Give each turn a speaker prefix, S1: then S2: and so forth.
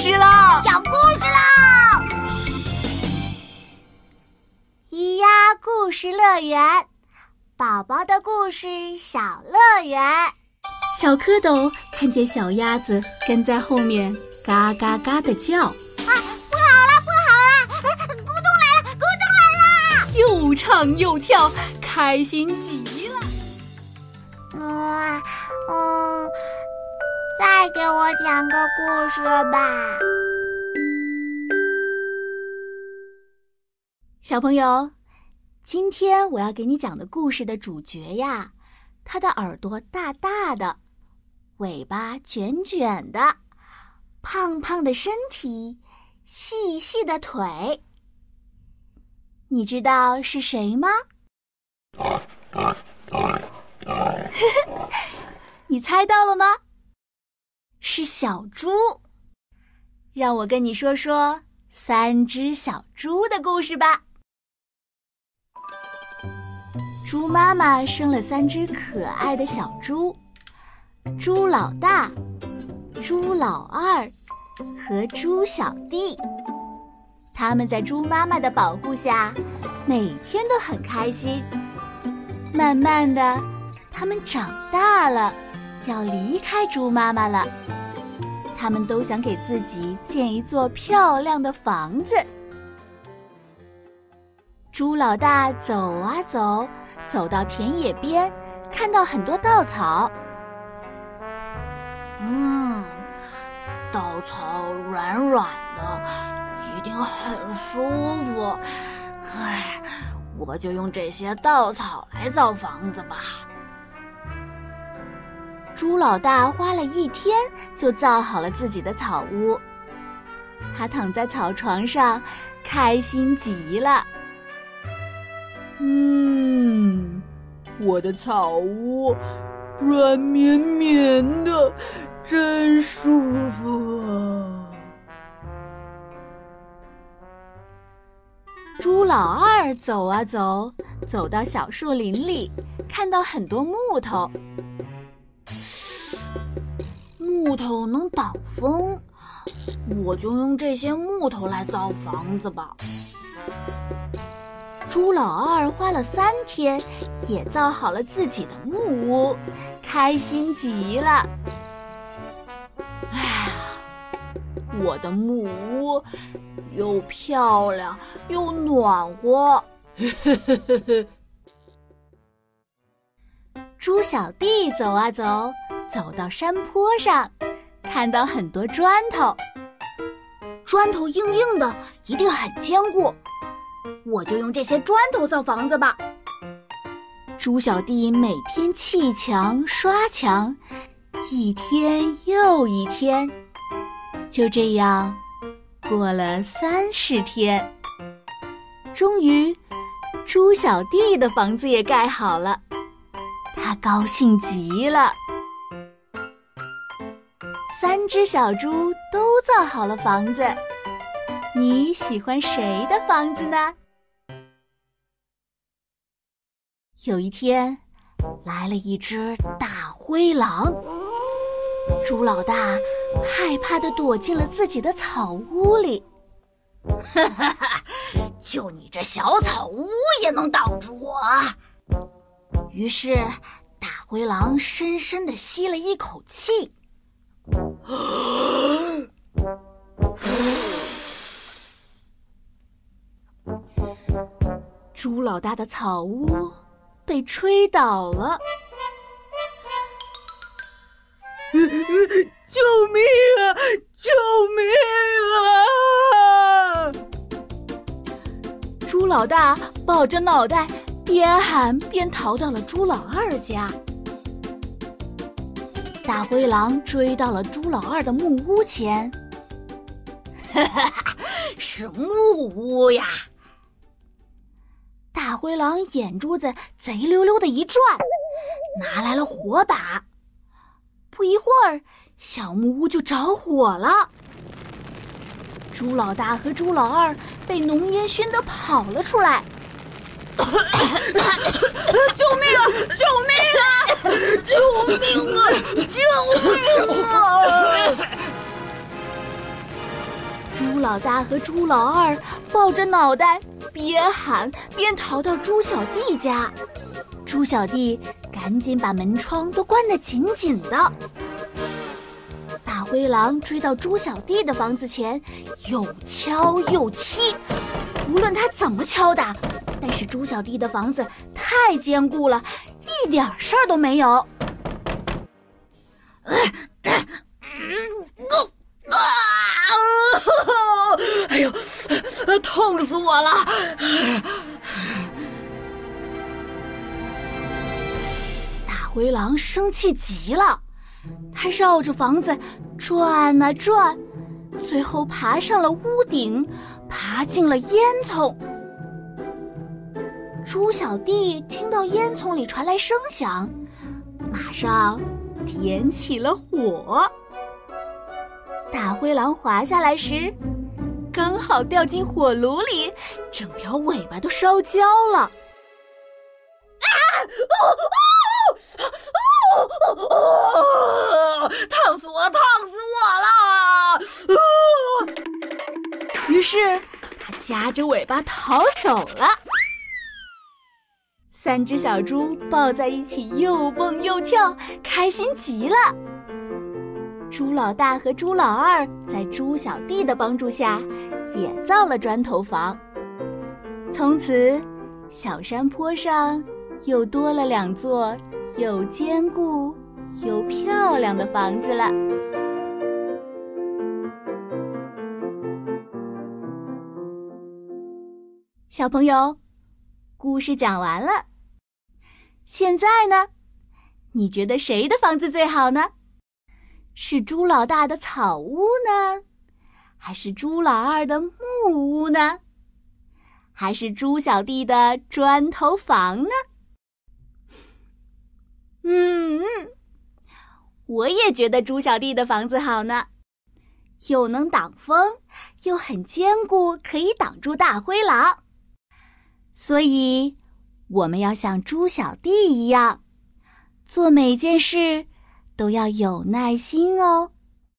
S1: 事啦！
S2: 讲故事啦！咿呀故事乐园，宝宝的故事小乐园。
S3: 小蝌蚪看见小鸭子跟在后面，嘎嘎嘎的叫。啊，
S2: 不好了，不好了！咕咚来了，咕咚来了！
S3: 又唱又跳，开心极了。
S2: 嗯嗯。再给我讲个故事吧，
S3: 小朋友。今天我要给你讲的故事的主角呀，他的耳朵大大的，尾巴卷卷的，胖胖的身体，细细的腿。你知道是谁吗？你猜到了吗？是小猪，让我跟你说说三只小猪的故事吧。猪妈妈生了三只可爱的小猪，猪老大、猪老二和猪小弟。他们在猪妈妈的保护下，每天都很开心。慢慢的，他们长大了。要离开猪妈妈了，他们都想给自己建一座漂亮的房子。猪老大走啊走，走到田野边，看到很多稻草。
S1: 嗯，稻草软软的，一定很舒服。唉，我就用这些稻草来造房子吧。
S3: 猪老大花了一天就造好了自己的草屋，他躺在草床上，开心极了。
S4: 嗯，我的草屋软绵绵的，真舒服啊！
S3: 猪老二走啊走，走到小树林里，看到很多木头。
S1: 木头能挡风，我就用这些木头来造房子吧。
S3: 猪老二花了三天，也造好了自己的木屋，开心极了。
S1: 哎呀，我的木屋又漂亮又暖和。
S3: 猪小弟走啊走。走到山坡上，看到很多砖头，
S1: 砖头硬硬的，一定很坚固。我就用这些砖头造房子吧。
S3: 猪小弟每天砌墙刷墙，一天又一天，就这样过了三十天，终于，猪小弟的房子也盖好了，他高兴极了。三只小猪都造好了房子，你喜欢谁的房子呢？有一天，来了一只大灰狼，猪老大害怕的躲进了自己的草屋里。
S1: 哈哈哈！就你这小草屋也能挡住我？
S3: 于是，大灰狼深深的吸了一口气。猪老大的草屋被吹倒了！
S4: 救命啊！救命啊！
S3: 猪老大抱着脑袋，边喊边逃到了猪老二家。大灰狼追到了猪老二的木屋前，
S1: 哈哈，是木屋呀！
S3: 大灰狼眼珠子贼溜溜的一转，拿来了火把。不一会儿，小木屋就着火了。猪老大和猪老二被浓烟熏得跑了出来。老大和猪老二抱着脑袋，边喊边逃到猪小弟家。猪小弟赶紧把门窗都关得紧紧的。大灰狼追到猪小弟的房子前，又敲又踢。无论他怎么敲打，但是猪小弟的房子太坚固了，一点事儿都没有。
S1: 痛死我了！
S3: 大灰狼生气极了，他绕着房子转啊转，最后爬上了屋顶，爬进了烟囱。猪小弟听到烟囱里传来声响，马上点起了火。大灰狼滑下来时，刚好掉进火炉里，整条尾巴都烧焦了。啊！
S1: 哦哦哦哦！烫死我，烫死我了！
S3: 啊！于是他夹着尾巴逃走了。三只小猪抱在一起，又蹦又跳，开心极了。猪老大和猪老二在猪小弟的帮助下，也造了砖头房。从此，小山坡上又多了两座又坚固又漂亮的房子了。小朋友，故事讲完了。现在呢，你觉得谁的房子最好呢？是猪老大的草屋呢，还是猪老二的木屋呢？还是猪小弟的砖头房呢？嗯，我也觉得猪小弟的房子好呢，又能挡风，又很坚固，可以挡住大灰狼。所以，我们要像猪小弟一样，做每件事。都要有耐心哦。